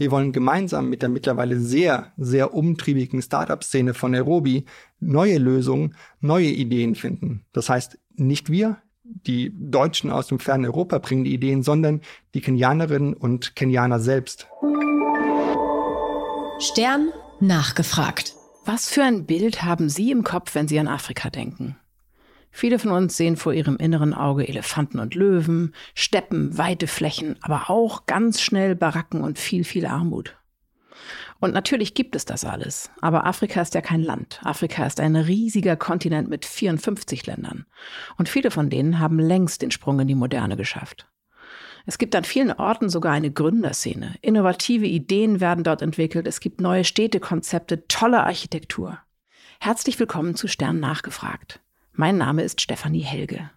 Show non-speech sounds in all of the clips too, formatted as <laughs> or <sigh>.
Wir wollen gemeinsam mit der mittlerweile sehr, sehr umtriebigen Startup-Szene von Nairobi neue Lösungen, neue Ideen finden. Das heißt, nicht wir, die Deutschen aus dem fernen Europa bringen die Ideen, sondern die Kenianerinnen und Kenianer selbst. Stern nachgefragt. Was für ein Bild haben Sie im Kopf, wenn Sie an Afrika denken? Viele von uns sehen vor ihrem inneren Auge Elefanten und Löwen, Steppen, weite Flächen, aber auch ganz schnell Baracken und viel, viel Armut. Und natürlich gibt es das alles. Aber Afrika ist ja kein Land. Afrika ist ein riesiger Kontinent mit 54 Ländern. Und viele von denen haben längst den Sprung in die Moderne geschafft. Es gibt an vielen Orten sogar eine Gründerszene. Innovative Ideen werden dort entwickelt. Es gibt neue Städtekonzepte, tolle Architektur. Herzlich willkommen zu Stern nachgefragt. Mein Name ist Stefanie Helge.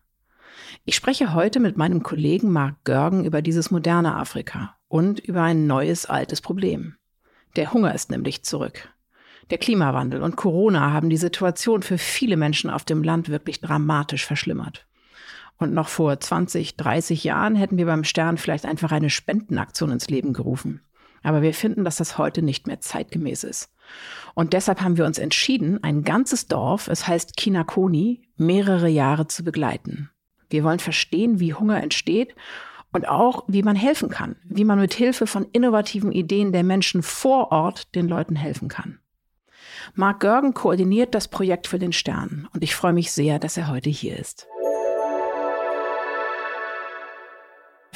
Ich spreche heute mit meinem Kollegen Marc Görgen über dieses moderne Afrika und über ein neues altes Problem. Der Hunger ist nämlich zurück. Der Klimawandel und Corona haben die Situation für viele Menschen auf dem Land wirklich dramatisch verschlimmert. Und noch vor 20, 30 Jahren hätten wir beim Stern vielleicht einfach eine Spendenaktion ins Leben gerufen. Aber wir finden, dass das heute nicht mehr zeitgemäß ist. Und deshalb haben wir uns entschieden, ein ganzes Dorf, es heißt Kinakoni, mehrere Jahre zu begleiten. Wir wollen verstehen, wie Hunger entsteht und auch, wie man helfen kann, wie man mit Hilfe von innovativen Ideen der Menschen vor Ort den Leuten helfen kann. Mark Görgen koordiniert das Projekt für den Stern und ich freue mich sehr, dass er heute hier ist.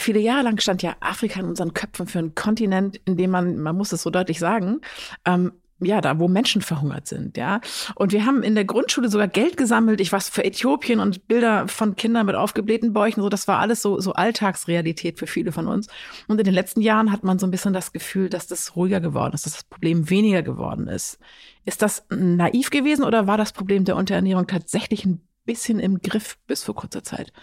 Viele Jahre lang stand ja Afrika in unseren Köpfen für einen Kontinent, in dem man, man muss es so deutlich sagen, ähm, ja, da wo Menschen verhungert sind, ja. Und wir haben in der Grundschule sogar Geld gesammelt, ich was für Äthiopien und Bilder von Kindern mit aufgeblähten Bäuchen, so das war alles so so Alltagsrealität für viele von uns. Und in den letzten Jahren hat man so ein bisschen das Gefühl, dass das ruhiger geworden ist, dass das Problem weniger geworden ist. Ist das naiv gewesen oder war das Problem der Unterernährung tatsächlich ein bisschen im Griff bis vor kurzer Zeit?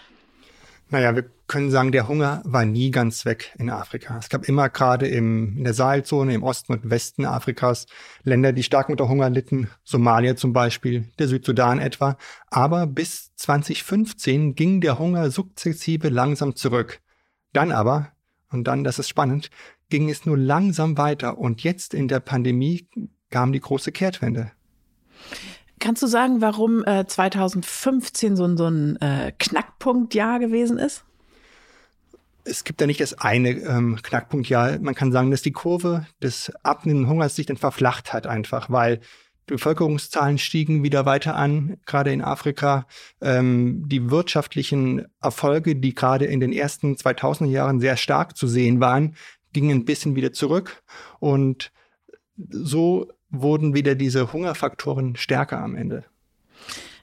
Naja, wir können sagen, der Hunger war nie ganz weg in Afrika. Es gab immer gerade im, in der Sahelzone, im Osten und Westen Afrikas Länder, die stark unter Hunger litten. Somalia zum Beispiel, der Südsudan etwa. Aber bis 2015 ging der Hunger sukzessive langsam zurück. Dann aber, und dann, das ist spannend, ging es nur langsam weiter. Und jetzt in der Pandemie kam die große Kehrtwende. Kannst du sagen, warum äh, 2015 so, so ein äh, Knackpunktjahr gewesen ist? Es gibt ja nicht das eine ähm, Knackpunktjahr. Man kann sagen, dass die Kurve des abnehmenden Hungers sich dann verflacht hat einfach, weil die Bevölkerungszahlen stiegen wieder weiter an, gerade in Afrika. Ähm, die wirtschaftlichen Erfolge, die gerade in den ersten 2000er Jahren sehr stark zu sehen waren, gingen ein bisschen wieder zurück. Und so wurden wieder diese Hungerfaktoren stärker am Ende.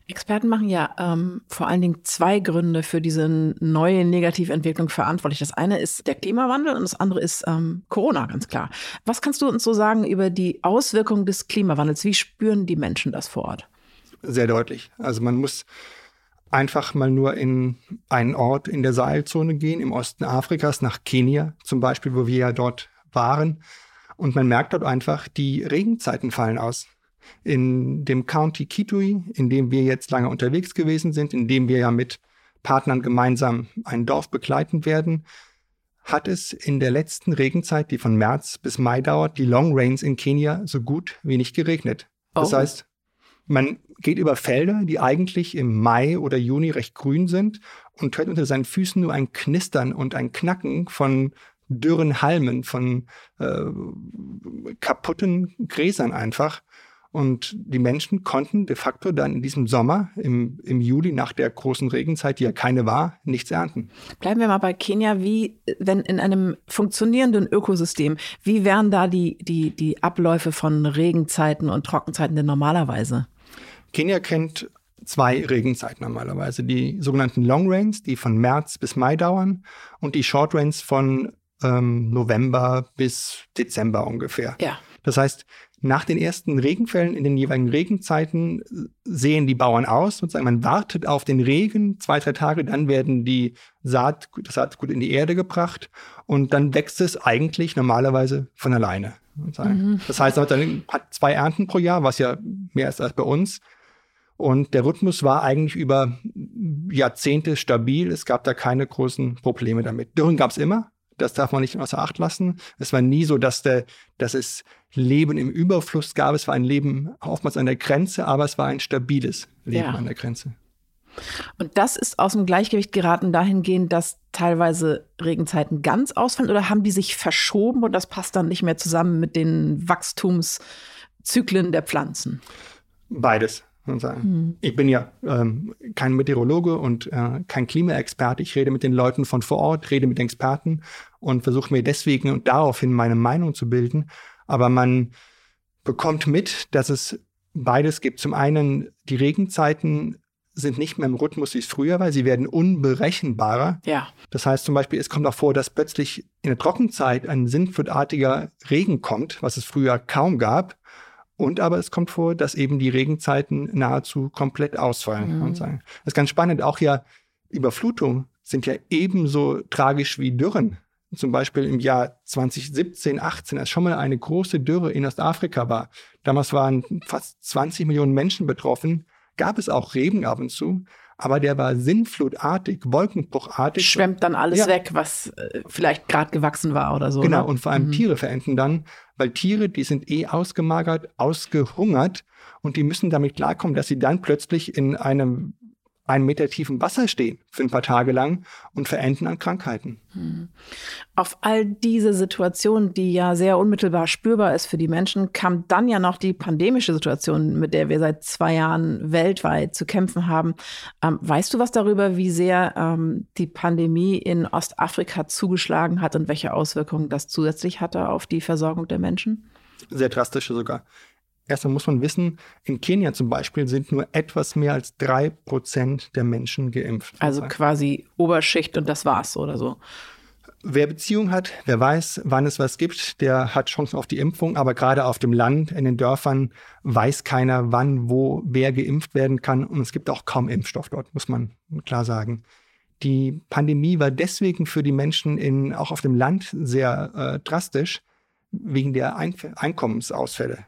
Experten machen ja ähm, vor allen Dingen zwei Gründe für diese neue Negativentwicklung verantwortlich. Das eine ist der Klimawandel und das andere ist ähm, Corona, ganz klar. Was kannst du uns so sagen über die Auswirkungen des Klimawandels? Wie spüren die Menschen das vor Ort? Sehr deutlich. Also man muss einfach mal nur in einen Ort in der Sahelzone gehen, im Osten Afrikas, nach Kenia zum Beispiel, wo wir ja dort waren. Und man merkt dort einfach, die Regenzeiten fallen aus. In dem County Kitui, in dem wir jetzt lange unterwegs gewesen sind, in dem wir ja mit Partnern gemeinsam ein Dorf begleiten werden, hat es in der letzten Regenzeit, die von März bis Mai dauert, die Long Rains in Kenia so gut wie nicht geregnet. Das oh. heißt, man geht über Felder, die eigentlich im Mai oder Juni recht grün sind und hört unter seinen Füßen nur ein Knistern und ein Knacken von dürren Halmen, von äh, kaputten Gräsern einfach. Und die Menschen konnten de facto dann in diesem Sommer, im, im Juli nach der großen Regenzeit, die ja keine war, nichts ernten. Bleiben wir mal bei Kenia. Wie, wenn in einem funktionierenden Ökosystem, wie wären da die, die, die Abläufe von Regenzeiten und Trockenzeiten denn normalerweise? Kenia kennt zwei Regenzeiten normalerweise. Die sogenannten Long Rains, die von März bis Mai dauern, und die Short Rains von ähm, November bis Dezember ungefähr. Ja. Das heißt, nach den ersten Regenfällen in den jeweiligen Regenzeiten sehen die Bauern aus, sozusagen man wartet auf den Regen, zwei, drei Tage, dann werden die Saat, das Saatgut in die Erde gebracht und dann wächst es eigentlich normalerweise von alleine. Mhm. Das heißt, man hat zwei Ernten pro Jahr, was ja mehr ist als bei uns. Und der Rhythmus war eigentlich über Jahrzehnte stabil. Es gab da keine großen Probleme damit. Dürren gab es immer, Das darf man nicht außer Acht lassen. Es war nie so, dass, der, dass es Leben im Überfluss gab. Es war ein Leben oftmals an der Grenze, aber es war ein stabiles Leben ja. an der Grenze. Und das ist aus dem Gleichgewicht geraten dahingehend, dass teilweise Regenzeiten ganz ausfallen oder haben die sich verschoben und das passt dann nicht mehr zusammen mit den Wachstumszyklen der Pflanzen? Beides. Hm. Ich bin ja ähm, kein Meteorologe und äh, kein Klimaexperte. Ich rede mit den Leuten von vor Ort, rede mit Experten und versuche mir deswegen und daraufhin meine Meinung zu bilden. Aber man bekommt mit, dass es beides gibt. Zum einen die Regenzeiten sind nicht mehr im Rhythmus, wie es früher war. Sie werden unberechenbarer. Ja. Das heißt zum Beispiel, es kommt auch vor, dass plötzlich in der Trockenzeit ein sinnflutartiger Regen kommt, was es früher kaum gab. Und aber es kommt vor, dass eben die Regenzeiten nahezu komplett ausfallen. Mhm. Das ist ganz spannend. Auch ja Überflutungen sind ja ebenso tragisch wie Dürren. Zum Beispiel im Jahr 2017, 18, als schon mal eine große Dürre in Ostafrika war. Damals waren fast 20 Millionen Menschen betroffen gab es auch Regen ab und zu, aber der war sinnflutartig, wolkenbruchartig. Schwemmt dann alles ja. weg, was äh, vielleicht gerade gewachsen war oder so. Genau, ne? und vor allem mhm. Tiere verenden dann, weil Tiere, die sind eh ausgemagert, ausgehungert und die müssen damit klarkommen, dass sie dann plötzlich in einem einen Meter tiefen Wasser stehen für ein paar Tage lang und verenden an Krankheiten. Hm. Auf all diese Situation, die ja sehr unmittelbar spürbar ist für die Menschen, kam dann ja noch die pandemische Situation, mit der wir seit zwei Jahren weltweit zu kämpfen haben. Ähm, weißt du was darüber, wie sehr ähm, die Pandemie in Ostafrika zugeschlagen hat und welche Auswirkungen das zusätzlich hatte auf die Versorgung der Menschen? Sehr drastische sogar. Erstmal muss man wissen, in Kenia zum Beispiel sind nur etwas mehr als drei Prozent der Menschen geimpft. Also quasi Oberschicht und das war's oder so. Wer Beziehung hat, wer weiß, wann es was gibt, der hat Chancen auf die Impfung. Aber gerade auf dem Land, in den Dörfern, weiß keiner, wann, wo, wer geimpft werden kann. Und es gibt auch kaum Impfstoff dort, muss man klar sagen. Die Pandemie war deswegen für die Menschen in, auch auf dem Land sehr äh, drastisch, wegen der Ein Einkommensausfälle.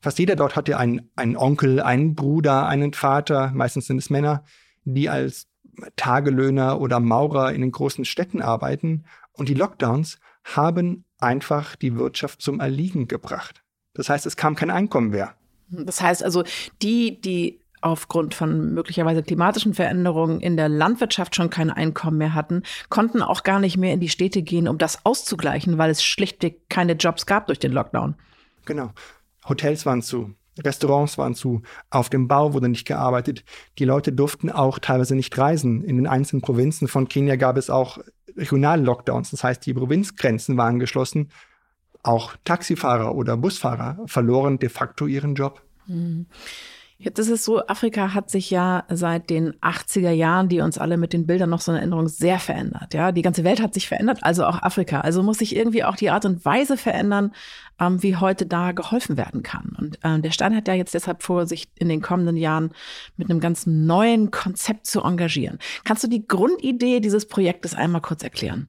Fast jeder dort hatte einen, einen Onkel, einen Bruder, einen Vater, meistens sind es Männer, die als Tagelöhner oder Maurer in den großen Städten arbeiten. Und die Lockdowns haben einfach die Wirtschaft zum Erliegen gebracht. Das heißt, es kam kein Einkommen mehr. Das heißt also, die, die aufgrund von möglicherweise klimatischen Veränderungen in der Landwirtschaft schon kein Einkommen mehr hatten, konnten auch gar nicht mehr in die Städte gehen, um das auszugleichen, weil es schlichtweg keine Jobs gab durch den Lockdown. Genau. Hotels waren zu, Restaurants waren zu, auf dem Bau wurde nicht gearbeitet. Die Leute durften auch teilweise nicht reisen. In den einzelnen Provinzen von Kenia gab es auch Regional-Lockdowns. Das heißt, die Provinzgrenzen waren geschlossen. Auch Taxifahrer oder Busfahrer verloren de facto ihren Job. Mhm. Jetzt ist es so, Afrika hat sich ja seit den 80er Jahren, die uns alle mit den Bildern noch so in Erinnerung, sehr verändert. Ja, die ganze Welt hat sich verändert, also auch Afrika. Also muss sich irgendwie auch die Art und Weise verändern, ähm, wie heute da geholfen werden kann. Und ähm, der Stein hat ja jetzt deshalb vor, sich in den kommenden Jahren mit einem ganz neuen Konzept zu engagieren. Kannst du die Grundidee dieses Projektes einmal kurz erklären?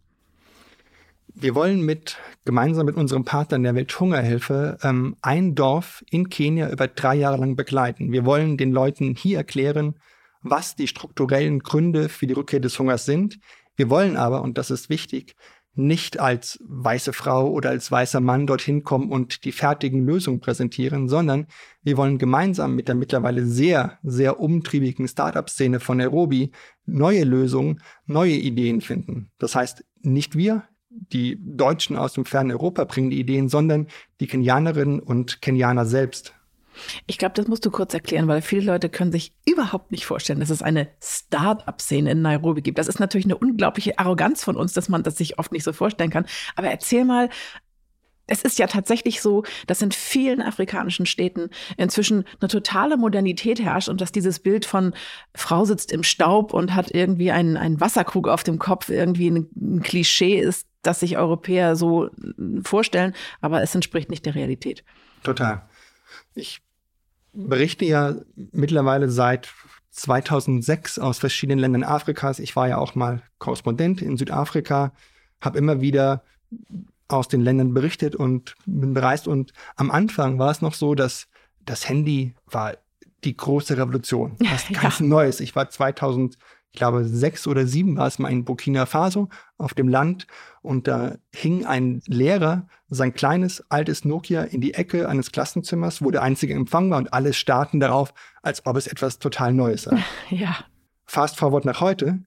Wir wollen mit gemeinsam mit unserem Partner der Welthungerhilfe ähm, ein Dorf in Kenia über drei Jahre lang begleiten. Wir wollen den Leuten hier erklären, was die strukturellen Gründe für die Rückkehr des Hungers sind. Wir wollen aber, und das ist wichtig, nicht als weiße Frau oder als weißer Mann dorthin kommen und die fertigen Lösungen präsentieren, sondern wir wollen gemeinsam mit der mittlerweile sehr, sehr umtriebigen Startup-Szene von Nairobi neue Lösungen, neue Ideen finden. Das heißt, nicht wir, die Deutschen aus dem fernen Europa bringen die Ideen, sondern die Kenianerinnen und Kenianer selbst. Ich glaube, das musst du kurz erklären, weil viele Leute können sich überhaupt nicht vorstellen, dass es eine Start-up-Szene in Nairobi gibt. Das ist natürlich eine unglaubliche Arroganz von uns, dass man das sich oft nicht so vorstellen kann. Aber erzähl mal, es ist ja tatsächlich so, dass in vielen afrikanischen Städten inzwischen eine totale Modernität herrscht und dass dieses Bild von Frau sitzt im Staub und hat irgendwie einen, einen Wasserkrug auf dem Kopf irgendwie ein, ein Klischee ist, das sich Europäer so vorstellen, aber es entspricht nicht der Realität. Total. Ich berichte ja mittlerweile seit 2006 aus verschiedenen Ländern Afrikas. Ich war ja auch mal Korrespondent in Südafrika, habe immer wieder aus den Ländern berichtet und bin bereist. Und am Anfang war es noch so, dass das Handy war die große Revolution. <laughs> Was ganz ja. Neues. Ich war 2000 glaube, sechs oder sieben war es mal in Burkina Faso auf dem Land und da hing ein Lehrer sein kleines, altes Nokia in die Ecke eines Klassenzimmers, wo der einzige Empfang war und alle starten darauf, als ob es etwas total Neues sei. <laughs> Ja. Fast forward nach heute.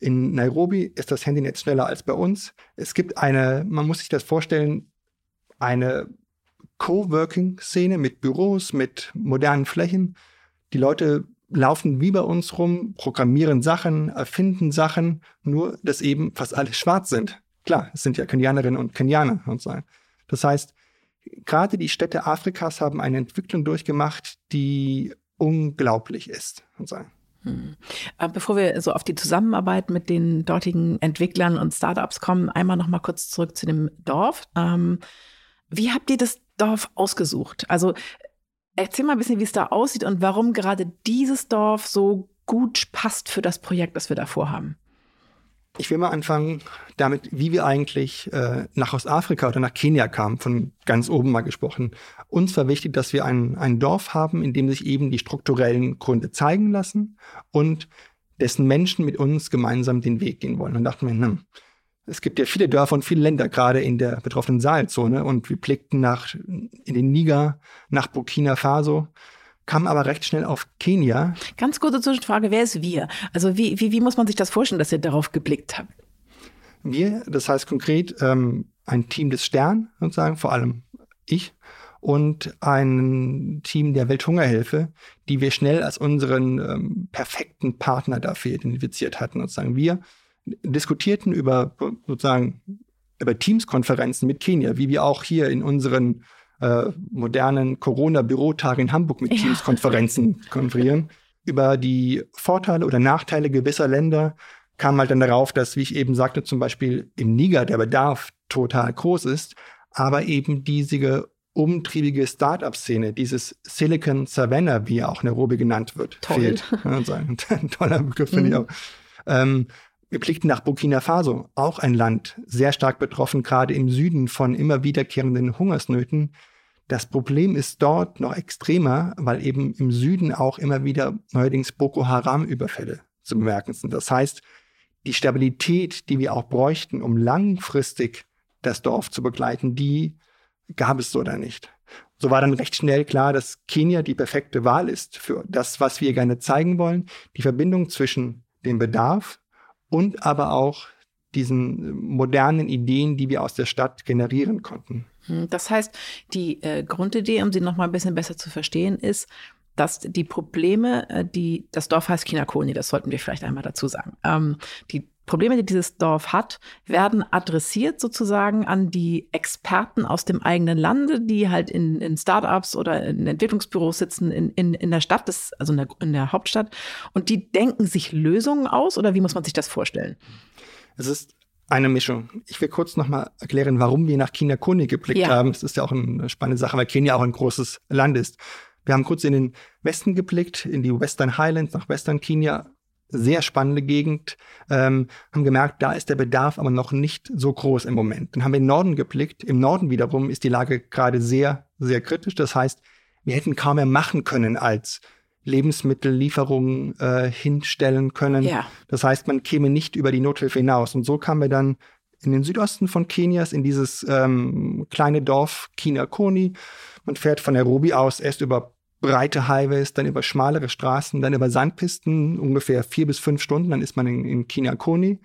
In Nairobi ist das Handynetz schneller als bei uns. Es gibt eine, man muss sich das vorstellen, eine Coworking-Szene mit Büros, mit modernen Flächen. Die Leute laufen wie bei uns rum, programmieren Sachen, erfinden Sachen, nur dass eben fast alle schwarz sind. Klar, es sind ja Kenianerinnen und Kenianer und so. Das heißt, gerade die Städte Afrikas haben eine Entwicklung durchgemacht, die unglaublich ist und so. Hm. Äh, bevor wir so auf die Zusammenarbeit mit den dortigen Entwicklern und Startups kommen, einmal noch mal kurz zurück zu dem Dorf. Ähm, wie habt ihr das Dorf ausgesucht? Also Erzähl mal ein bisschen, wie es da aussieht und warum gerade dieses Dorf so gut passt für das Projekt, das wir da vorhaben. Ich will mal anfangen damit, wie wir eigentlich äh, nach Ostafrika oder nach Kenia kamen, von ganz oben mal gesprochen. Uns war wichtig, dass wir ein, ein Dorf haben, in dem sich eben die strukturellen Gründe zeigen lassen und dessen Menschen mit uns gemeinsam den Weg gehen wollen. Und dachten wir, hm, es gibt ja viele Dörfer und viele Länder gerade in der betroffenen Sahelzone und wir blickten nach, in den Niger, nach Burkina Faso, kamen aber recht schnell auf Kenia. Ganz kurze Zwischenfrage, wer ist wir? Also wie, wie, wie muss man sich das vorstellen, dass ihr darauf geblickt habt? Wir, das heißt konkret ähm, ein Team des Stern, sozusagen, vor allem ich, und ein Team der Welthungerhilfe, die wir schnell als unseren ähm, perfekten Partner dafür identifiziert hatten. Sozusagen wir diskutierten über sozusagen über Teams-Konferenzen mit Kenia, wie wir auch hier in unseren äh, modernen Corona-Bürotagen in Hamburg mit ja. Teams-Konferenzen konferieren. Über die Vorteile oder Nachteile gewisser Länder kam halt dann darauf, dass, wie ich eben sagte, zum Beispiel im Niger der Bedarf total groß ist, aber eben diese umtriebige Start-up-Szene, dieses Silicon Savannah, wie auch Nairobi genannt wird, Toll. fehlt. ein <laughs> toller Begriff, finde ich mhm. auch. Ähm, wir blickten nach Burkina Faso, auch ein Land, sehr stark betroffen, gerade im Süden von immer wiederkehrenden Hungersnöten. Das Problem ist dort noch extremer, weil eben im Süden auch immer wieder neuerdings Boko Haram-Überfälle zu bemerken sind. Das heißt, die Stabilität, die wir auch bräuchten, um langfristig das Dorf zu begleiten, die gab es so da nicht. So war dann recht schnell klar, dass Kenia die perfekte Wahl ist für das, was wir gerne zeigen wollen. Die Verbindung zwischen dem Bedarf und aber auch diesen modernen Ideen, die wir aus der Stadt generieren konnten. Hm, das heißt, die äh, Grundidee, um sie noch mal ein bisschen besser zu verstehen, ist, dass die Probleme, äh, die das Dorf heißt Kinakoni, das sollten wir vielleicht einmal dazu sagen. Ähm, die Probleme, die dieses Dorf hat, werden adressiert sozusagen an die Experten aus dem eigenen Lande, die halt in, in Startups oder in Entwicklungsbüros sitzen in, in, in der Stadt, das, also in der, in der Hauptstadt. Und die denken sich Lösungen aus oder wie muss man sich das vorstellen? Es ist eine Mischung. Ich will kurz nochmal erklären, warum wir nach Kenia Koni geblickt ja. haben. Das ist ja auch eine spannende Sache, weil Kenia auch ein großes Land ist. Wir haben kurz in den Westen geblickt, in die Western Highlands, nach Western Kenia, sehr spannende Gegend, ähm, haben gemerkt, da ist der Bedarf aber noch nicht so groß im Moment. Dann haben wir in den Norden geblickt. Im Norden wiederum ist die Lage gerade sehr, sehr kritisch. Das heißt, wir hätten kaum mehr machen können als Lebensmittellieferungen äh, hinstellen können. Ja. Das heißt, man käme nicht über die Nothilfe hinaus. Und so kamen wir dann in den Südosten von Kenias, in dieses ähm, kleine Dorf Kinakoni. Man fährt von Nairobi aus erst über breite Highways, dann über schmalere Straßen, dann über Sandpisten, ungefähr vier bis fünf Stunden, dann ist man in, in Kinakoni.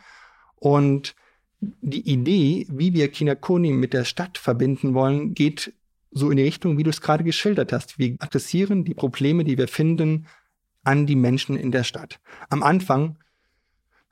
Und die Idee, wie wir Kinakoni mit der Stadt verbinden wollen, geht so in die Richtung, wie du es gerade geschildert hast. Wir adressieren die Probleme, die wir finden, an die Menschen in der Stadt. Am Anfang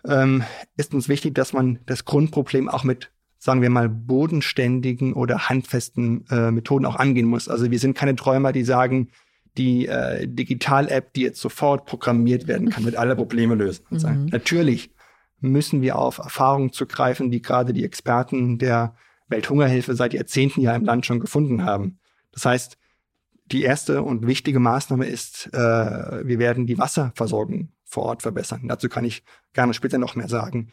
ähm, ist uns wichtig, dass man das Grundproblem auch mit, sagen wir mal, bodenständigen oder handfesten äh, Methoden auch angehen muss. Also wir sind keine Träumer, die sagen, die äh, Digital-App, die jetzt sofort programmiert werden kann, wird alle Probleme lösen. Mhm. Natürlich müssen wir auf Erfahrungen zugreifen, die gerade die Experten der Welthungerhilfe seit Jahrzehnten ja im Land schon gefunden haben. Das heißt, die erste und wichtige Maßnahme ist, äh, wir werden die Wasserversorgung vor Ort verbessern. Dazu kann ich gerne später noch mehr sagen.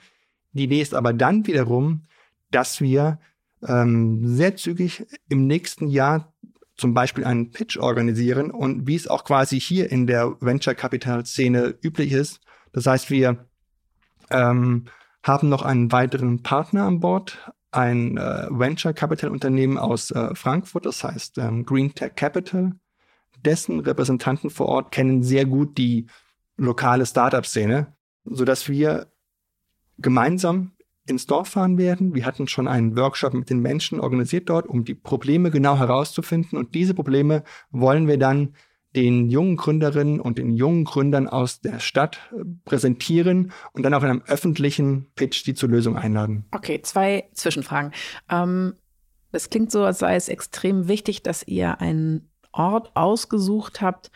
Die Idee ist aber dann wiederum, dass wir ähm, sehr zügig im nächsten Jahr zum Beispiel einen Pitch organisieren und wie es auch quasi hier in der Venture Capital Szene üblich ist. Das heißt, wir ähm, haben noch einen weiteren Partner an Bord, ein äh, Venture Capital Unternehmen aus äh, Frankfurt, das heißt ähm, Green Tech Capital. Dessen Repräsentanten vor Ort kennen sehr gut die lokale Startup-Szene, sodass wir gemeinsam ins Dorf fahren werden. Wir hatten schon einen Workshop mit den Menschen organisiert dort, um die Probleme genau herauszufinden. Und diese Probleme wollen wir dann den jungen Gründerinnen und den jungen Gründern aus der Stadt äh, präsentieren und dann auf einem öffentlichen Pitch die zur Lösung einladen. Okay, zwei Zwischenfragen. Ähm, es klingt so, als sei es extrem wichtig, dass ihr einen Ort ausgesucht habt,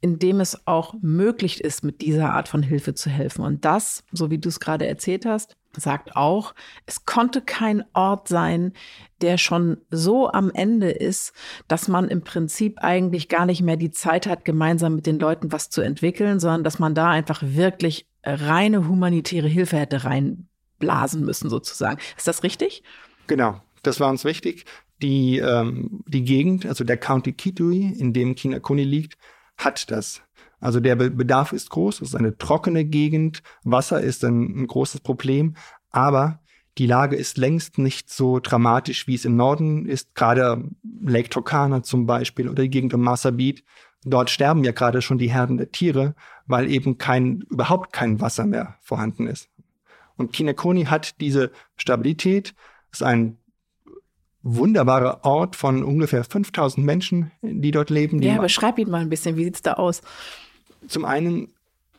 in dem es auch möglich ist, mit dieser Art von Hilfe zu helfen. Und das, so wie du es gerade erzählt hast, sagt auch, es konnte kein Ort sein, der schon so am Ende ist, dass man im Prinzip eigentlich gar nicht mehr die Zeit hat, gemeinsam mit den Leuten was zu entwickeln, sondern dass man da einfach wirklich reine humanitäre Hilfe hätte reinblasen müssen, sozusagen. Ist das richtig? Genau, das war uns wichtig. Die, ähm, die Gegend, also der County Kitui, in dem Kinakuni liegt, hat das. Also der Bedarf ist groß, es ist eine trockene Gegend, Wasser ist ein, ein großes Problem, aber die Lage ist längst nicht so dramatisch, wie es im Norden ist, gerade Lake Turkana zum Beispiel oder die Gegend um Masabit. Dort sterben ja gerade schon die Herden der Tiere, weil eben kein, überhaupt kein Wasser mehr vorhanden ist. Und Kinekoni hat diese Stabilität, ist ein wunderbarer Ort von ungefähr 5000 Menschen, die dort leben. Die ja, beschreib ihn mal ein bisschen. Wie sieht's da aus? Zum einen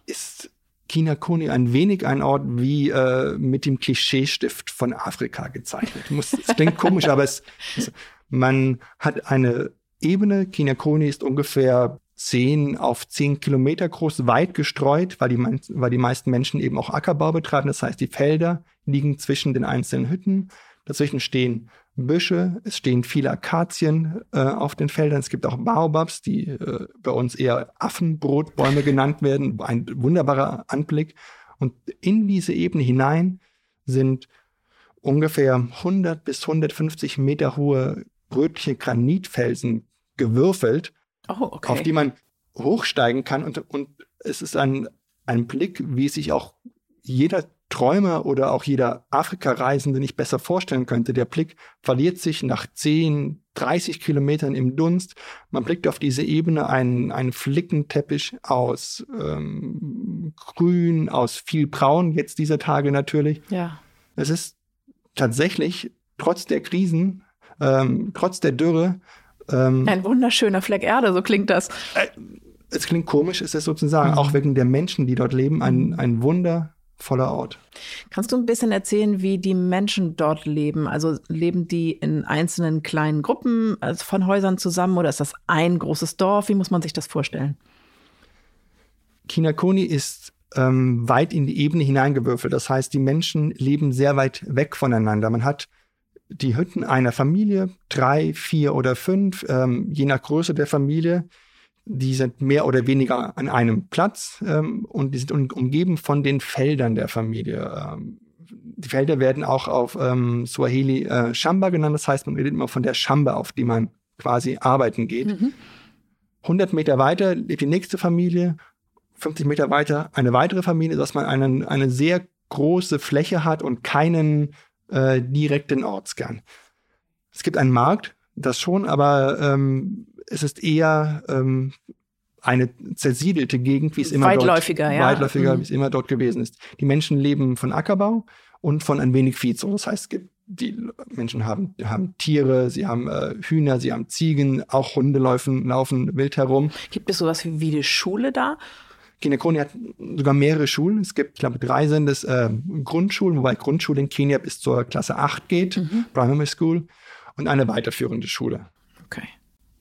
ist Kinakoni ein wenig ein Ort wie äh, mit dem Klischeestift von Afrika gezeichnet. es klingt <laughs> komisch, aber es, es, man hat eine Ebene. Kinakoni ist ungefähr 10 auf 10 Kilometer groß, weit gestreut, weil die, weil die meisten Menschen eben auch Ackerbau betreiben. Das heißt, die Felder liegen zwischen den einzelnen Hütten. Dazwischen stehen Büsche, es stehen viele Akazien äh, auf den Feldern, es gibt auch Baobabs, die äh, bei uns eher Affenbrotbäume genannt werden, ein wunderbarer Anblick. Und in diese Ebene hinein sind ungefähr 100 bis 150 Meter hohe rötliche Granitfelsen gewürfelt, oh, okay. auf die man hochsteigen kann. Und, und es ist ein, ein Blick, wie sich auch jeder Träumer oder auch jeder Afrika-Reisende nicht besser vorstellen könnte. Der Blick verliert sich nach 10, 30 Kilometern im Dunst. Man blickt auf diese Ebene, einen, einen Flickenteppich aus ähm, Grün, aus viel Braun, jetzt dieser Tage natürlich. Ja. Es ist tatsächlich, trotz der Krisen, ähm, trotz der Dürre, ähm, ein wunderschöner Fleck Erde, so klingt das. Äh, es klingt komisch, ist es sozusagen, mhm. auch wegen der Menschen, die dort leben, ein, ein Wunder voller Ort. Kannst du ein bisschen erzählen, wie die Menschen dort leben? Also leben die in einzelnen kleinen Gruppen also von Häusern zusammen oder ist das ein großes Dorf? Wie muss man sich das vorstellen? Kinakoni ist ähm, weit in die Ebene hineingewürfelt. Das heißt, die Menschen leben sehr weit weg voneinander. Man hat die Hütten einer Familie, drei, vier oder fünf, ähm, je nach Größe der Familie die sind mehr oder weniger an einem Platz ähm, und die sind um, umgeben von den Feldern der Familie. Ähm, die Felder werden auch auf ähm, Swahili äh, Shamba genannt, das heißt, man redet immer von der Shamba, auf die man quasi arbeiten geht. Mhm. 100 Meter weiter lebt die nächste Familie, 50 Meter weiter eine weitere Familie, dass man einen, eine sehr große Fläche hat und keinen äh, direkten Ortskern. Es gibt einen Markt, das schon, aber ähm, es ist eher ähm, eine zersiedelte Gegend, wie es immer weitläufiger, dort, ja. weitläufiger, mhm. wie es immer dort gewesen ist. Die Menschen leben von Ackerbau und von ein wenig Viehzucht. Das heißt, die Menschen haben, haben Tiere, sie haben äh, Hühner, sie haben Ziegen, auch Hunde laufen, laufen wild herum. Gibt es sowas wie, wie eine Schule da? Kenia hat sogar mehrere Schulen. Es gibt, ich glaube, drei sind es äh, Grundschulen, wobei Grundschule in Kenia bis zur Klasse 8 geht, mhm. Primary School, und eine weiterführende Schule. Okay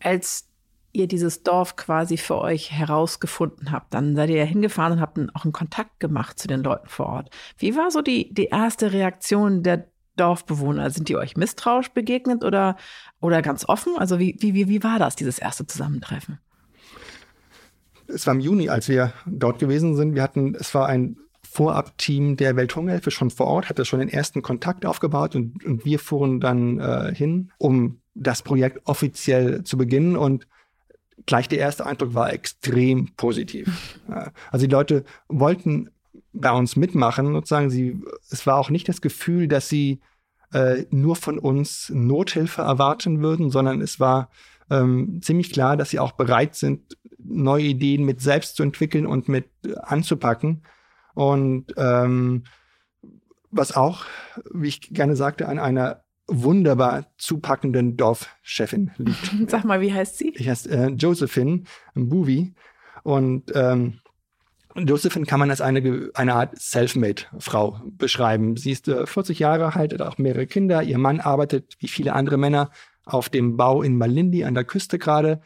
als ihr dieses Dorf quasi für euch herausgefunden habt, dann seid ihr ja hingefahren und habt auch einen Kontakt gemacht zu den Leuten vor Ort. Wie war so die, die erste Reaktion der Dorfbewohner? Sind die euch misstrauisch begegnet oder, oder ganz offen? Also wie, wie, wie war das, dieses erste Zusammentreffen? Es war im Juni, als wir dort gewesen sind. Wir hatten, es war ein Vorab-Team der Welthungerhilfe schon vor Ort, hatte schon den ersten Kontakt aufgebaut und, und wir fuhren dann äh, hin, um das Projekt offiziell zu beginnen und gleich der erste Eindruck war extrem positiv. <laughs> Also die Leute wollten bei uns mitmachen. Sozusagen, sie, es war auch nicht das Gefühl, dass sie äh, nur von uns Nothilfe erwarten würden, sondern es war ähm, ziemlich klar, dass sie auch bereit sind, neue Ideen mit selbst zu entwickeln und mit anzupacken. Und ähm, was auch, wie ich gerne sagte, an einer wunderbar zupackenden Dorfchefin liegt. <laughs> Sag mal, wie heißt sie? Ich heiße äh, Josephine Mbuvi. Und ähm, Josephine kann man als eine, eine Art Selfmade-Frau beschreiben. Sie ist äh, 40 Jahre alt, hat auch mehrere Kinder. Ihr Mann arbeitet wie viele andere Männer auf dem Bau in Malindi an der Küste gerade.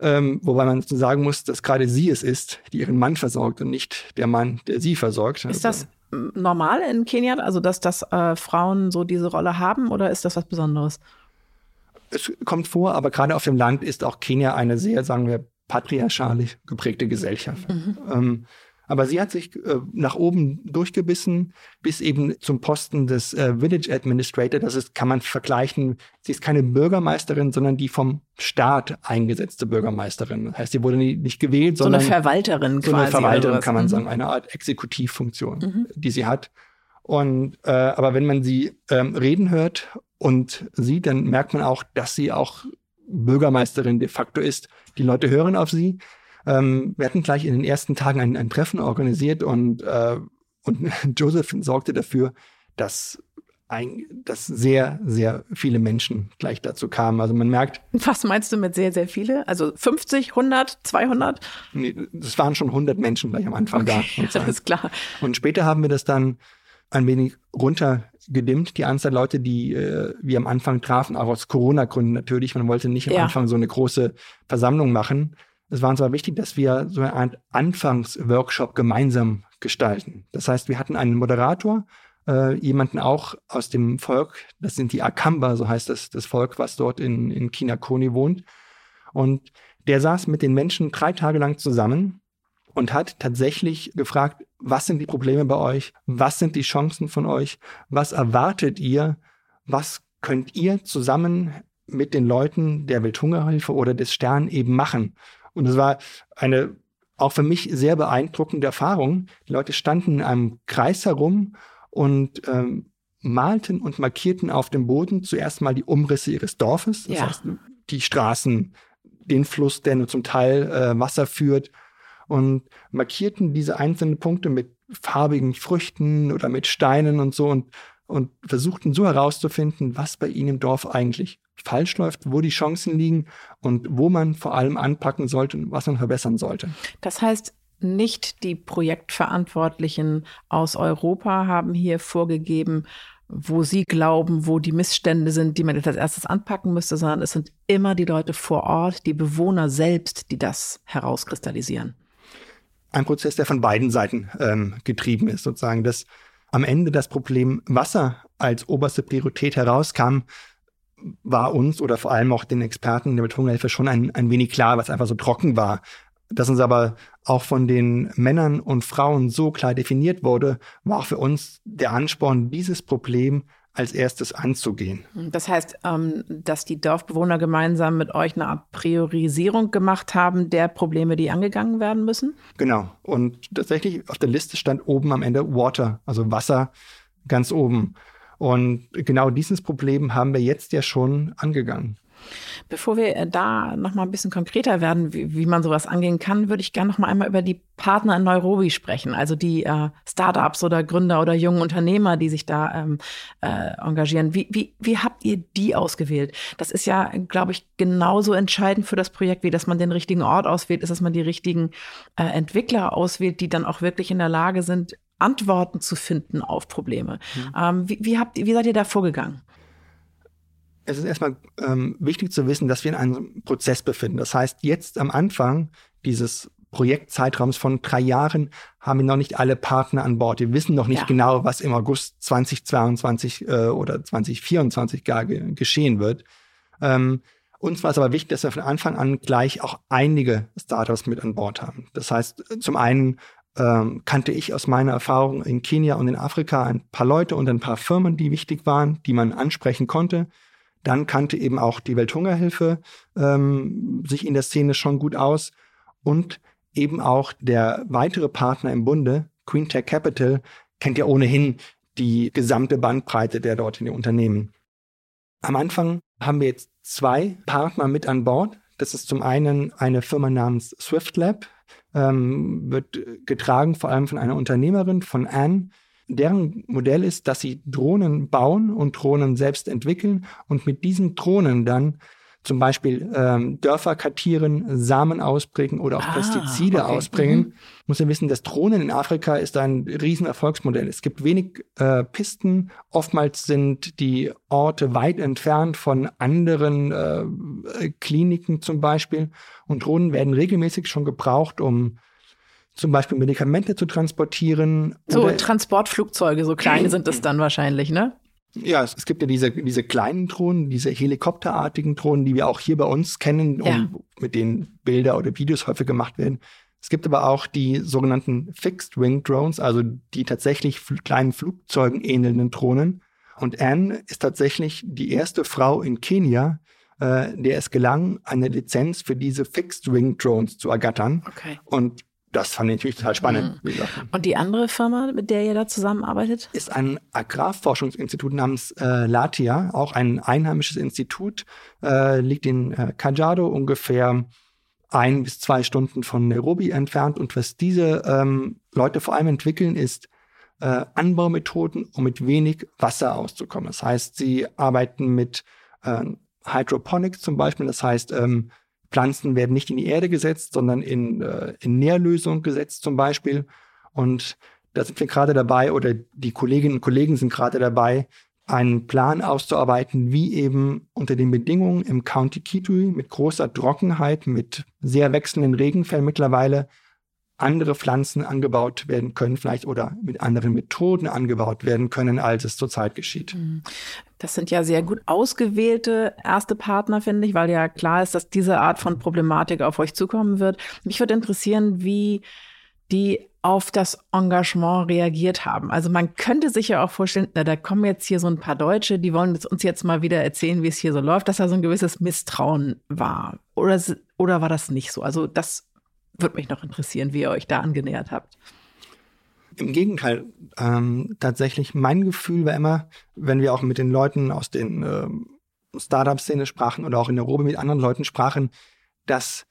Ähm, wobei man sagen muss, dass gerade sie es ist, die ihren Mann versorgt und nicht der Mann, der sie versorgt. Ist das normal in Kenia, also dass, dass äh, Frauen so diese Rolle haben oder ist das was Besonderes? Es kommt vor, aber gerade auf dem Land ist auch Kenia eine sehr, sagen wir, patriarchalisch geprägte Gesellschaft. Mhm. Ähm, aber sie hat sich äh, nach oben durchgebissen, bis eben zum Posten des äh, Village Administrator. Das ist, kann man vergleichen. Sie ist keine Bürgermeisterin, sondern die vom Staat eingesetzte Bürgermeisterin. Das heißt, sie wurde nie, nicht gewählt, so sondern. So eine Verwalterin quasi. So eine Verwalterin, kann man mhm. sagen. Eine Art Exekutivfunktion, mhm. die sie hat. Und, äh, aber wenn man sie ähm, reden hört und sieht, dann merkt man auch, dass sie auch Bürgermeisterin de facto ist. Die Leute hören auf sie. Ähm, wir hatten gleich in den ersten Tagen ein, ein Treffen organisiert und, äh, und <laughs> Joseph sorgte dafür, dass ein, dass sehr, sehr viele Menschen gleich dazu kamen. Also man merkt. Was meinst du mit sehr, sehr viele? Also 50, 100, 200? Nee, es waren schon 100 Menschen gleich am Anfang okay, da. Alles klar. Und später haben wir das dann ein wenig runtergedimmt, die Anzahl Leute, die äh, wir am Anfang trafen, auch aus Corona-Gründen natürlich. Man wollte nicht am ja. Anfang so eine große Versammlung machen. Es war uns aber wichtig, dass wir so eine Art Anfangsworkshop gemeinsam gestalten. Das heißt, wir hatten einen Moderator, äh, jemanden auch aus dem Volk, das sind die Akamba, so heißt das, das Volk, was dort in, in Kinakoni wohnt. Und der saß mit den Menschen drei Tage lang zusammen und hat tatsächlich gefragt, was sind die Probleme bei euch? Was sind die Chancen von euch? Was erwartet ihr? Was könnt ihr zusammen mit den Leuten der Welthungerhilfe oder des Stern eben machen? Und es war eine auch für mich sehr beeindruckende Erfahrung. Die Leute standen in einem Kreis herum und ähm, malten und markierten auf dem Boden zuerst mal die Umrisse ihres Dorfes, das ja. heißt die Straßen, den Fluss, der nur zum Teil äh, Wasser führt und markierten diese einzelnen Punkte mit farbigen Früchten oder mit Steinen und so und, und versuchten so herauszufinden, was bei ihnen im Dorf eigentlich falsch läuft, wo die Chancen liegen und wo man vor allem anpacken sollte und was man verbessern sollte. Das heißt, nicht die Projektverantwortlichen aus Europa haben hier vorgegeben, wo sie glauben, wo die Missstände sind, die man jetzt als erstes anpacken müsste, sondern es sind immer die Leute vor Ort, die Bewohner selbst, die das herauskristallisieren. Ein Prozess, der von beiden Seiten ähm, getrieben ist, sozusagen, dass am Ende das Problem Wasser als oberste Priorität herauskam, war uns oder vor allem auch den Experten der Betonhilfe schon ein, ein wenig klar, was einfach so trocken war. Dass uns aber auch von den Männern und Frauen so klar definiert wurde, war auch für uns der Ansporn, dieses Problem als erstes anzugehen. Das heißt, ähm, dass die Dorfbewohner gemeinsam mit euch eine Art Priorisierung gemacht haben der Probleme, die angegangen werden müssen? Genau. Und tatsächlich auf der Liste stand oben am Ende Water, also Wasser ganz oben. Und genau dieses Problem haben wir jetzt ja schon angegangen. Bevor wir äh, da noch mal ein bisschen konkreter werden, wie, wie man sowas angehen kann, würde ich gerne noch mal einmal über die Partner in Nairobi sprechen, also die äh, Startups oder Gründer oder jungen Unternehmer, die sich da ähm, äh, engagieren. Wie, wie, wie habt ihr die ausgewählt? Das ist ja, glaube ich, genauso entscheidend für das Projekt, wie dass man den richtigen Ort auswählt, ist, dass man die richtigen äh, Entwickler auswählt, die dann auch wirklich in der Lage sind, Antworten zu finden auf Probleme. Mhm. Ähm, wie, wie, habt, wie seid ihr da vorgegangen? Es ist erstmal ähm, wichtig zu wissen, dass wir in einem Prozess befinden. Das heißt, jetzt am Anfang dieses Projektzeitraums von drei Jahren haben wir noch nicht alle Partner an Bord. Wir wissen noch nicht ja. genau, was im August 2022 äh, oder 2024 gar ge geschehen wird. Ähm, uns war es aber wichtig, dass wir von Anfang an gleich auch einige Startups mit an Bord haben. Das heißt, zum einen ähm, kannte ich aus meiner Erfahrung in Kenia und in Afrika ein paar Leute und ein paar Firmen, die wichtig waren, die man ansprechen konnte. Dann kannte eben auch die Welthungerhilfe ähm, sich in der Szene schon gut aus und eben auch der weitere Partner im Bunde, Queen Tech Capital kennt ja ohnehin die gesamte Bandbreite der dortigen Unternehmen. Am Anfang haben wir jetzt zwei Partner mit an Bord. Das ist zum einen eine Firma namens Swift Lab, ähm, wird getragen vor allem von einer Unternehmerin, von Anne. Deren Modell ist, dass sie Drohnen bauen und Drohnen selbst entwickeln und mit diesen Drohnen dann zum Beispiel ähm, Dörfer kartieren, Samen ausbringen oder auch ah, Pestizide okay. ausbringen. Mhm. Muss ja wissen, das Drohnen in Afrika ist ein Riesenerfolgsmodell. Es gibt wenig äh, Pisten. Oftmals sind die Orte weit entfernt von anderen äh, Kliniken zum Beispiel. Und Drohnen werden regelmäßig schon gebraucht, um zum Beispiel Medikamente zu transportieren. So Transportflugzeuge, so kleine sind es <clears throat> dann wahrscheinlich, ne? Ja, es, gibt ja diese, diese kleinen Drohnen, diese helikopterartigen Drohnen, die wir auch hier bei uns kennen, ja. um, mit denen Bilder oder Videos häufig gemacht werden. Es gibt aber auch die sogenannten Fixed Wing Drones, also die tatsächlich kleinen Flugzeugen ähnelnden Drohnen. Und Anne ist tatsächlich die erste Frau in Kenia, äh, der es gelang, eine Lizenz für diese Fixed Wing Drones zu ergattern. Okay. Und das fand ich natürlich total spannend. Mhm. Und die andere Firma, mit der ihr da zusammenarbeitet? Ist ein Agrarforschungsinstitut namens äh, Latia, auch ein einheimisches Institut, äh, liegt in äh, Kajiado ungefähr ein bis zwei Stunden von Nairobi entfernt. Und was diese ähm, Leute vor allem entwickeln, ist äh, Anbaumethoden, um mit wenig Wasser auszukommen. Das heißt, sie arbeiten mit äh, Hydroponics zum Beispiel, das heißt, ähm, Pflanzen werden nicht in die Erde gesetzt, sondern in, äh, in Nährlösung gesetzt zum Beispiel. Und da sind wir gerade dabei, oder die Kolleginnen und Kollegen sind gerade dabei, einen Plan auszuarbeiten, wie eben unter den Bedingungen im County Kitui mit großer Trockenheit, mit sehr wechselnden Regenfällen mittlerweile andere Pflanzen angebaut werden können, vielleicht oder mit anderen Methoden angebaut werden können, als es zurzeit geschieht. Das sind ja sehr gut ausgewählte erste Partner, finde ich, weil ja klar ist, dass diese Art von Problematik auf euch zukommen wird. Mich würde interessieren, wie die auf das Engagement reagiert haben. Also man könnte sich ja auch vorstellen, na, da kommen jetzt hier so ein paar Deutsche, die wollen uns jetzt mal wieder erzählen, wie es hier so läuft, dass da so ein gewisses Misstrauen war. Oder, oder war das nicht so? Also das würde mich noch interessieren, wie ihr euch da angenähert habt. Im Gegenteil, ähm, tatsächlich, mein Gefühl war immer, wenn wir auch mit den Leuten aus den ähm, Startup-Szene sprachen oder auch in der Robe mit anderen Leuten sprachen, dass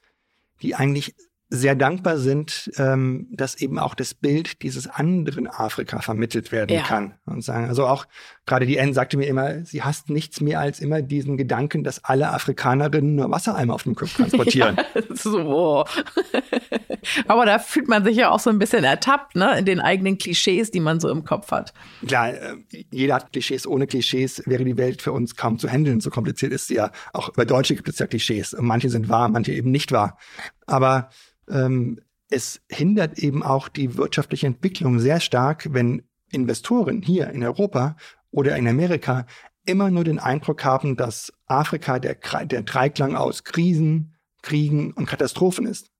die eigentlich sehr dankbar sind, ähm, dass eben auch das Bild dieses anderen Afrika vermittelt werden ja. kann. Und sagen, also auch gerade die N sagte mir immer, sie hasst nichts mehr als immer diesen Gedanken, dass alle Afrikanerinnen nur Wassereimer auf dem Kopf transportieren. <laughs> ja, so. <laughs> Aber da fühlt man sich ja auch so ein bisschen ertappt, ne, in den eigenen Klischees, die man so im Kopf hat. Klar, äh, jeder hat Klischees. Ohne Klischees wäre die Welt für uns kaum zu handeln. So kompliziert ist sie ja. Auch bei Deutsche gibt es ja Klischees. Manche sind wahr, manche eben nicht wahr. Aber ähm, es hindert eben auch die wirtschaftliche Entwicklung sehr stark, wenn Investoren hier in Europa oder in Amerika immer nur den Eindruck haben, dass Afrika der, der Dreiklang aus Krisen, Kriegen und Katastrophen ist.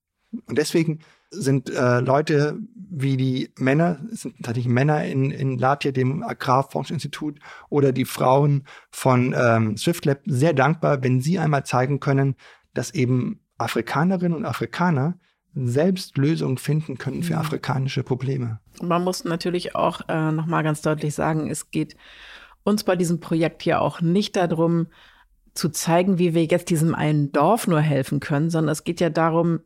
Und deswegen sind äh, Leute wie die Männer, sind tatsächlich Männer in, in Latia, dem Agrarforschungsinstitut, oder die Frauen von ähm, SwiftLab sehr dankbar, wenn sie einmal zeigen können, dass eben Afrikanerinnen und Afrikaner selbst Lösungen finden können für mhm. afrikanische Probleme. Man muss natürlich auch äh, nochmal ganz deutlich sagen, es geht uns bei diesem Projekt hier auch nicht darum, zu zeigen, wie wir jetzt diesem einen Dorf nur helfen können, sondern es geht ja darum,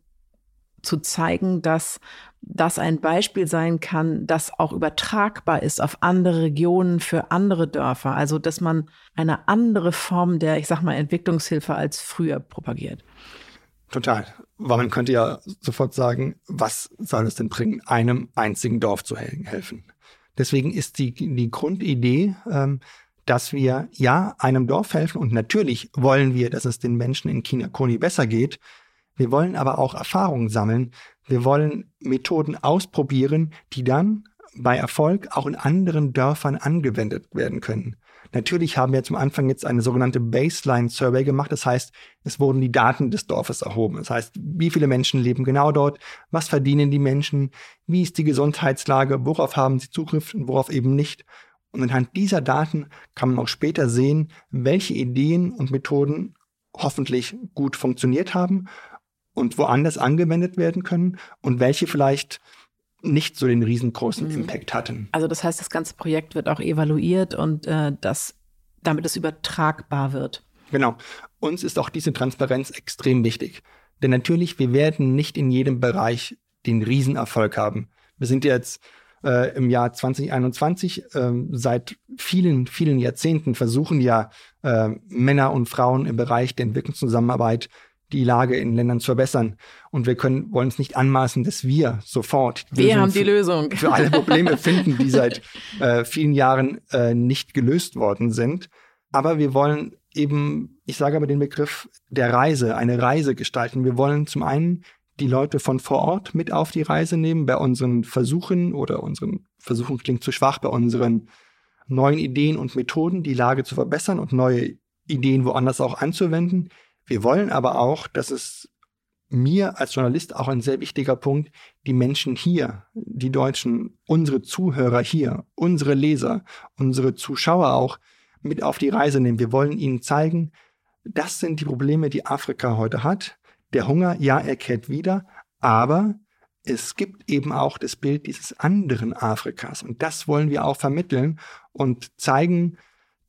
zu zeigen, dass das ein Beispiel sein kann, das auch übertragbar ist auf andere Regionen für andere Dörfer. Also, dass man eine andere Form der, ich sag mal, Entwicklungshilfe als früher propagiert. Total. Weil man könnte ja sofort sagen, was soll es denn bringen, einem einzigen Dorf zu helfen? Deswegen ist die, die Grundidee, ähm, dass wir ja einem Dorf helfen und natürlich wollen wir, dass es den Menschen in Kinakoni besser geht. Wir wollen aber auch Erfahrungen sammeln. Wir wollen Methoden ausprobieren, die dann bei Erfolg auch in anderen Dörfern angewendet werden können. Natürlich haben wir zum Anfang jetzt eine sogenannte Baseline Survey gemacht. Das heißt, es wurden die Daten des Dorfes erhoben. Das heißt, wie viele Menschen leben genau dort? Was verdienen die Menschen? Wie ist die Gesundheitslage? Worauf haben sie Zugriff und worauf eben nicht? Und anhand dieser Daten kann man auch später sehen, welche Ideen und Methoden hoffentlich gut funktioniert haben und woanders angewendet werden können und welche vielleicht nicht so den riesengroßen mhm. Impact hatten. Also das heißt, das ganze Projekt wird auch evaluiert und äh, das, damit es übertragbar wird. Genau. Uns ist auch diese Transparenz extrem wichtig. Denn natürlich, wir werden nicht in jedem Bereich den Riesenerfolg haben. Wir sind jetzt äh, im Jahr 2021 äh, seit vielen, vielen Jahrzehnten versuchen ja äh, Männer und Frauen im Bereich der Entwicklungszusammenarbeit die Lage in Ländern zu verbessern. Und wir können, wollen es nicht anmaßen, dass wir sofort wir Lösung haben die Lösung <laughs> für alle Probleme <laughs> finden, die seit äh, vielen Jahren äh, nicht gelöst worden sind. Aber wir wollen eben, ich sage aber den Begriff der Reise, eine Reise gestalten. Wir wollen zum einen die Leute von vor Ort mit auf die Reise nehmen bei unseren Versuchen oder unseren Versuchen klingt zu schwach, bei unseren neuen Ideen und Methoden, die Lage zu verbessern und neue Ideen woanders auch anzuwenden. Wir wollen aber auch, dass es mir als Journalist auch ein sehr wichtiger Punkt, die Menschen hier, die Deutschen, unsere Zuhörer hier, unsere Leser, unsere Zuschauer auch mit auf die Reise nehmen. Wir wollen ihnen zeigen, das sind die Probleme, die Afrika heute hat. Der Hunger, ja, er kehrt wieder, aber es gibt eben auch das Bild dieses anderen Afrikas. Und das wollen wir auch vermitteln und zeigen,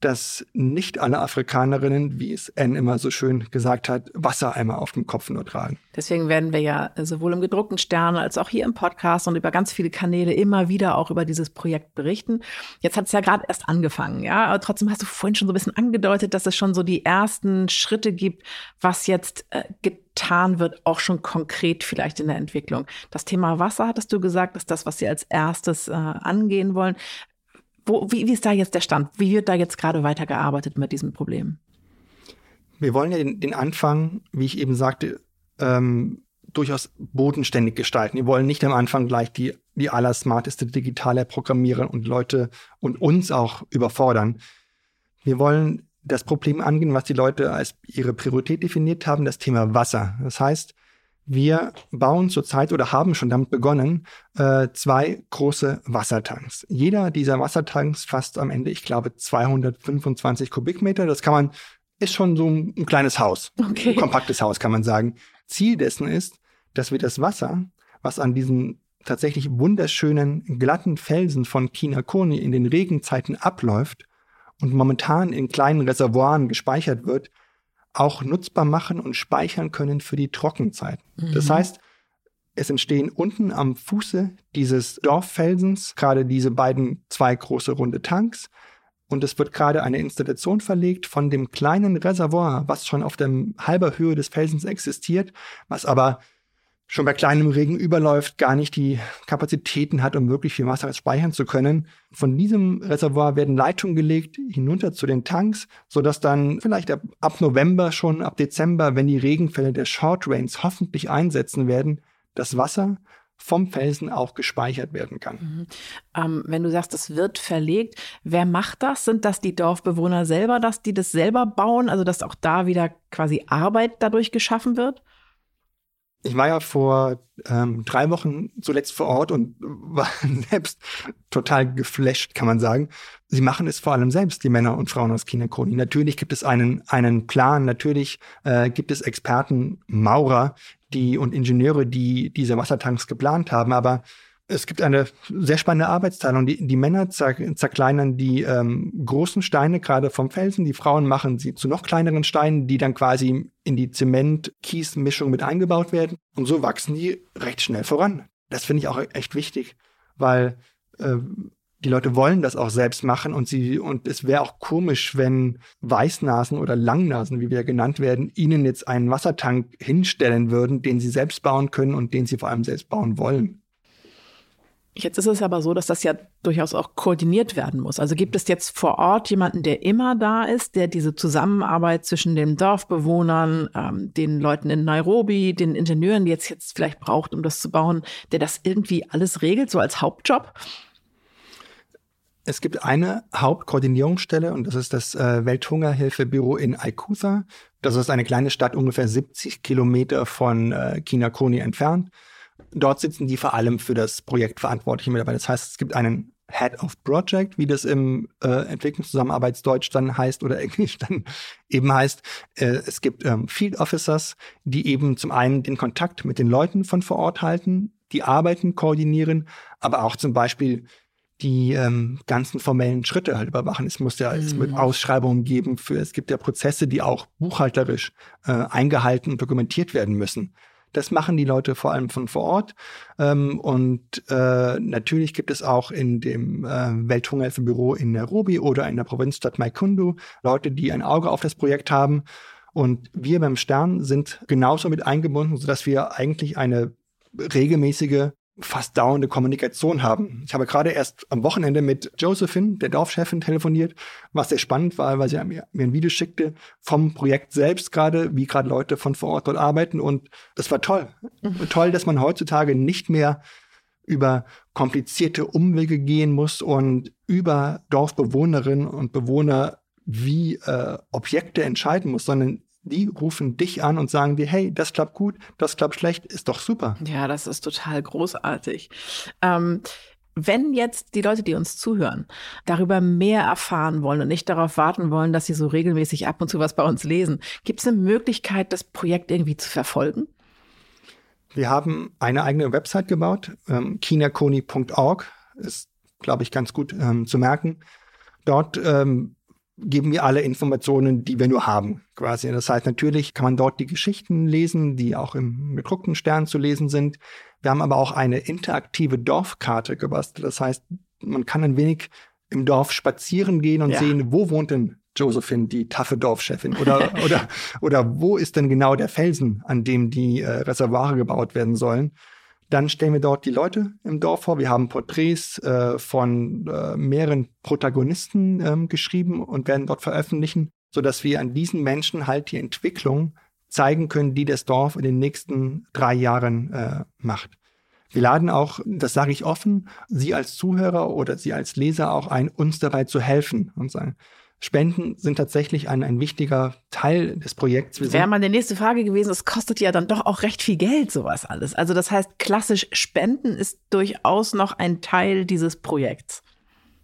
dass nicht alle Afrikanerinnen, wie es Anne immer so schön gesagt hat, Wassereimer auf dem Kopf nur tragen. Deswegen werden wir ja sowohl im gedruckten Stern als auch hier im Podcast und über ganz viele Kanäle immer wieder auch über dieses Projekt berichten. Jetzt hat es ja gerade erst angefangen, ja. Aber trotzdem hast du vorhin schon so ein bisschen angedeutet, dass es schon so die ersten Schritte gibt, was jetzt äh, getan wird, auch schon konkret vielleicht in der Entwicklung. Das Thema Wasser, hattest du gesagt, ist das, was Sie als erstes äh, angehen wollen. Wo, wie, wie ist da jetzt der Stand? Wie wird da jetzt gerade weitergearbeitet mit diesem Problem? Wir wollen ja den, den Anfang, wie ich eben sagte, ähm, durchaus bodenständig gestalten. Wir wollen nicht am Anfang gleich die, die allersmarteste digitale programmieren und Leute und uns auch überfordern. Wir wollen das Problem angehen, was die Leute als ihre Priorität definiert haben, das Thema Wasser. Das heißt, wir bauen zurzeit oder haben schon damit begonnen, äh, zwei große Wassertanks. Jeder dieser Wassertanks fasst am Ende, ich glaube, 225 Kubikmeter. Das kann man, ist schon so ein, ein kleines Haus. Okay. Ein kompaktes Haus, kann man sagen. Ziel dessen ist, dass wir das Wasser, was an diesen tatsächlich wunderschönen, glatten Felsen von Kinakoni in den Regenzeiten abläuft und momentan in kleinen Reservoiren gespeichert wird, auch nutzbar machen und speichern können für die Trockenzeit. Mhm. Das heißt, es entstehen unten am Fuße dieses Dorffelsens gerade diese beiden zwei große runde Tanks. Und es wird gerade eine Installation verlegt von dem kleinen Reservoir, was schon auf der halber Höhe des Felsens existiert, was aber schon bei kleinem Regen überläuft, gar nicht die Kapazitäten hat, um wirklich viel Wasser speichern zu können. Von diesem Reservoir werden Leitungen gelegt hinunter zu den Tanks, sodass dann vielleicht ab, ab November schon, ab Dezember, wenn die Regenfälle der Short Rains hoffentlich einsetzen werden, das Wasser vom Felsen auch gespeichert werden kann. Mhm. Ähm, wenn du sagst, es wird verlegt, wer macht das? Sind das die Dorfbewohner selber, dass die das selber bauen? Also dass auch da wieder quasi Arbeit dadurch geschaffen wird? Ich war ja vor ähm, drei Wochen zuletzt vor Ort und war <laughs> selbst total geflasht, kann man sagen. Sie machen es vor allem selbst, die Männer und Frauen aus Kinakoni. Natürlich gibt es einen, einen Plan, natürlich äh, gibt es Experten, Maurer, die und Ingenieure, die diese Wassertanks geplant haben, aber es gibt eine sehr spannende Arbeitsteilung. Die, die Männer zer, zerkleinern die ähm, großen Steine gerade vom Felsen, die Frauen machen sie zu noch kleineren Steinen, die dann quasi in die Zement-Kies-Mischung mit eingebaut werden. Und so wachsen die recht schnell voran. Das finde ich auch echt wichtig, weil äh, die Leute wollen das auch selbst machen und sie und es wäre auch komisch, wenn Weißnasen oder Langnasen, wie wir genannt werden, ihnen jetzt einen Wassertank hinstellen würden, den sie selbst bauen können und den sie vor allem selbst bauen wollen. Jetzt ist es aber so, dass das ja durchaus auch koordiniert werden muss. Also gibt es jetzt vor Ort jemanden, der immer da ist, der diese Zusammenarbeit zwischen den Dorfbewohnern, ähm, den Leuten in Nairobi, den Ingenieuren, die jetzt jetzt vielleicht braucht, um das zu bauen, der das irgendwie alles regelt, so als Hauptjob? Es gibt eine Hauptkoordinierungsstelle und das ist das äh, Welthungerhilfebüro in Aikusa. Das ist eine kleine Stadt ungefähr 70 Kilometer von äh, Kinakoni entfernt. Dort sitzen die vor allem für das Projekt verantwortliche Mitarbeiter. Das heißt, es gibt einen Head of Project, wie das im äh, Entwicklungszusammenarbeitsdeutsch dann heißt oder <laughs> Englisch dann eben heißt. Äh, es gibt ähm, Field Officers, die eben zum einen den Kontakt mit den Leuten von vor Ort halten, die Arbeiten koordinieren, aber auch zum Beispiel die ähm, ganzen formellen Schritte halt überwachen. Es muss ja, es wird mhm. Ausschreibungen geben für, es gibt ja Prozesse, die auch buchhalterisch äh, eingehalten und dokumentiert werden müssen. Das machen die Leute vor allem von vor Ort. Ähm, und äh, natürlich gibt es auch in dem äh, Welthungerhilfebüro in Nairobi oder in der Provinzstadt Maikundu Leute, die ein Auge auf das Projekt haben. Und wir beim Stern sind genauso mit eingebunden, sodass wir eigentlich eine regelmäßige fast dauernde Kommunikation haben. Ich habe gerade erst am Wochenende mit Josephine, der Dorfchefin, telefoniert, was sehr spannend war, weil sie mir ein Video schickte vom Projekt selbst gerade, wie gerade Leute von vor Ort dort arbeiten. Und das war toll. Mhm. Toll, dass man heutzutage nicht mehr über komplizierte Umwege gehen muss und über Dorfbewohnerinnen und Bewohner wie äh, Objekte entscheiden muss, sondern die rufen dich an und sagen dir, hey, das klappt gut, das klappt schlecht, ist doch super. Ja, das ist total großartig. Ähm, wenn jetzt die Leute, die uns zuhören, darüber mehr erfahren wollen und nicht darauf warten wollen, dass sie so regelmäßig ab und zu was bei uns lesen, gibt es eine Möglichkeit, das Projekt irgendwie zu verfolgen? Wir haben eine eigene Website gebaut, ähm, kinakoni.org, ist, glaube ich, ganz gut ähm, zu merken. Dort ähm, geben wir alle Informationen, die wir nur haben, quasi. Das heißt, natürlich kann man dort die Geschichten lesen, die auch im gedruckten Stern zu lesen sind. Wir haben aber auch eine interaktive Dorfkarte gebastelt. Das heißt, man kann ein wenig im Dorf spazieren gehen und ja. sehen, wo wohnt denn Josephine, die taffe Dorfchefin? Oder, <laughs> oder, oder wo ist denn genau der Felsen, an dem die äh, Reservoire gebaut werden sollen? Dann stellen wir dort die Leute im Dorf vor. Wir haben Porträts äh, von äh, mehreren Protagonisten ähm, geschrieben und werden dort veröffentlichen, sodass wir an diesen Menschen halt die Entwicklung zeigen können, die das Dorf in den nächsten drei Jahren äh, macht. Wir laden auch, das sage ich offen, Sie als Zuhörer oder Sie als Leser auch ein, uns dabei zu helfen und sagen, Spenden sind tatsächlich ein, ein wichtiger Teil des Projekts. Wäre mal die nächste Frage gewesen, es kostet ja dann doch auch recht viel Geld, sowas alles. Also das heißt, klassisch Spenden ist durchaus noch ein Teil dieses Projekts.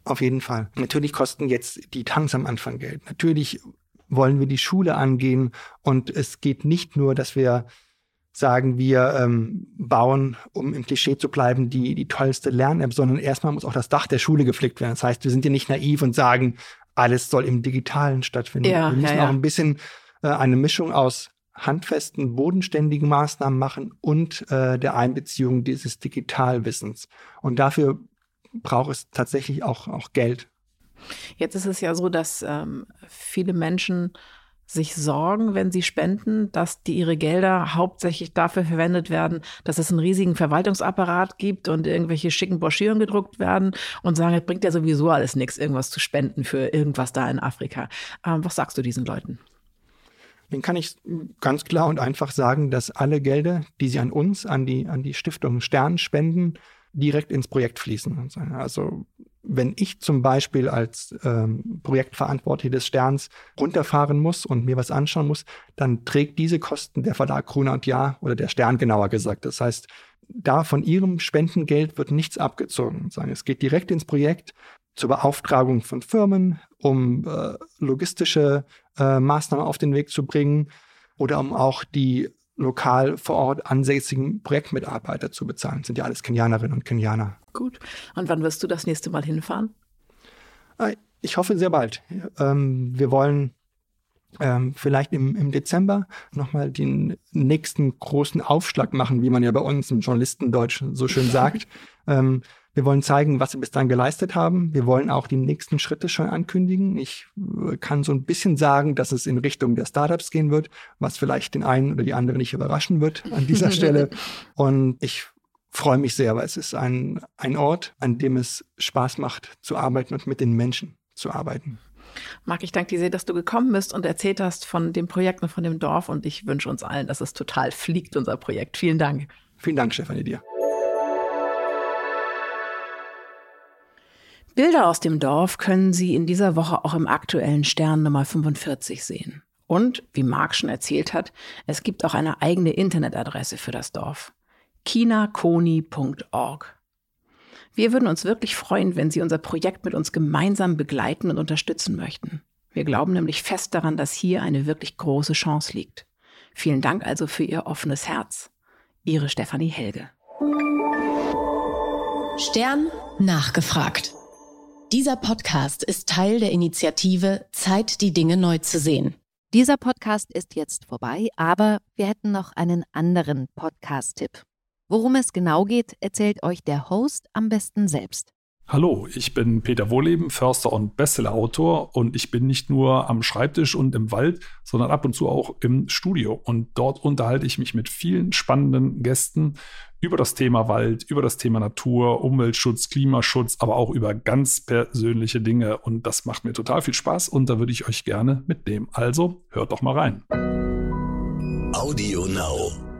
Auf jeden Fall. Natürlich kosten jetzt die Tanks am Anfang Geld. Natürlich wollen wir die Schule angehen und es geht nicht nur, dass wir sagen, wir ähm, bauen, um im Klischee zu bleiben, die, die tollste Lern-App, sondern erstmal muss auch das Dach der Schule geflickt werden. Das heißt, wir sind ja nicht naiv und sagen, alles soll im Digitalen stattfinden. Ja, wir müssen ja, ja. auch ein bisschen äh, eine Mischung aus handfesten, bodenständigen Maßnahmen machen und äh, der Einbeziehung dieses Digitalwissens. Und dafür braucht es tatsächlich auch, auch Geld. Jetzt ist es ja so, dass ähm, viele Menschen sich sorgen, wenn sie spenden, dass die ihre Gelder hauptsächlich dafür verwendet werden, dass es einen riesigen Verwaltungsapparat gibt und irgendwelche schicken Broschüren gedruckt werden und sagen, es bringt ja sowieso alles nichts, irgendwas zu spenden für irgendwas da in Afrika. Ähm, was sagst du diesen Leuten? Den kann ich ganz klar und einfach sagen, dass alle Gelder, die sie an uns, an die, an die Stiftung Stern spenden, direkt ins Projekt fließen. Also wenn ich zum Beispiel als ähm, Projektverantwortliche des Sterns runterfahren muss und mir was anschauen muss, dann trägt diese Kosten der Verlag Gruner und Jahr oder der Stern genauer gesagt. Das heißt, da von ihrem Spendengeld wird nichts abgezogen. Es geht direkt ins Projekt zur Beauftragung von Firmen, um äh, logistische äh, Maßnahmen auf den Weg zu bringen oder um auch die lokal vor Ort ansässigen Projektmitarbeiter zu bezahlen. Das sind ja alles Kenianerinnen und Kenianer. Gut. Und wann wirst du das nächste Mal hinfahren? Äh, ich hoffe sehr bald. Ähm, wir wollen ähm, vielleicht im, im Dezember nochmal den nächsten großen Aufschlag machen, wie man ja bei uns im Journalistendeutsch so schön <laughs> sagt. ähm, wir wollen zeigen, was wir bis dahin geleistet haben. Wir wollen auch die nächsten Schritte schon ankündigen. Ich äh, kann so ein bisschen sagen, dass es in Richtung der Startups gehen wird, was vielleicht den einen oder die andere nicht überraschen wird an dieser <laughs> Stelle. Und ich freue mich sehr, weil es ist ein, ein Ort, an dem es Spaß macht zu arbeiten und mit den Menschen zu arbeiten. Marc, ich danke dir sehr, dass du gekommen bist und erzählt hast von dem Projekt und von dem Dorf. Und ich wünsche uns allen, dass es total fliegt, unser Projekt. Vielen Dank. Vielen Dank, Stefanie, dir. Bilder aus dem Dorf können Sie in dieser Woche auch im aktuellen Stern Nummer 45 sehen. Und, wie Marc schon erzählt hat, es gibt auch eine eigene Internetadresse für das Dorf kinakoni.org. Wir würden uns wirklich freuen, wenn Sie unser Projekt mit uns gemeinsam begleiten und unterstützen möchten. Wir glauben nämlich fest daran, dass hier eine wirklich große Chance liegt. Vielen Dank also für Ihr offenes Herz. Ihre Stefanie Helge. Stern nachgefragt. Dieser Podcast ist Teil der Initiative Zeit, die Dinge neu zu sehen. Dieser Podcast ist jetzt vorbei, aber wir hätten noch einen anderen Podcast-Tipp. Worum es genau geht, erzählt euch der Host am besten selbst. Hallo, ich bin Peter Wohleben, Förster und Bestsellerautor und ich bin nicht nur am Schreibtisch und im Wald, sondern ab und zu auch im Studio. Und dort unterhalte ich mich mit vielen spannenden Gästen über das Thema Wald, über das Thema Natur, Umweltschutz, Klimaschutz, aber auch über ganz persönliche Dinge. Und das macht mir total viel Spaß und da würde ich euch gerne mitnehmen. Also hört doch mal rein. Audio Now.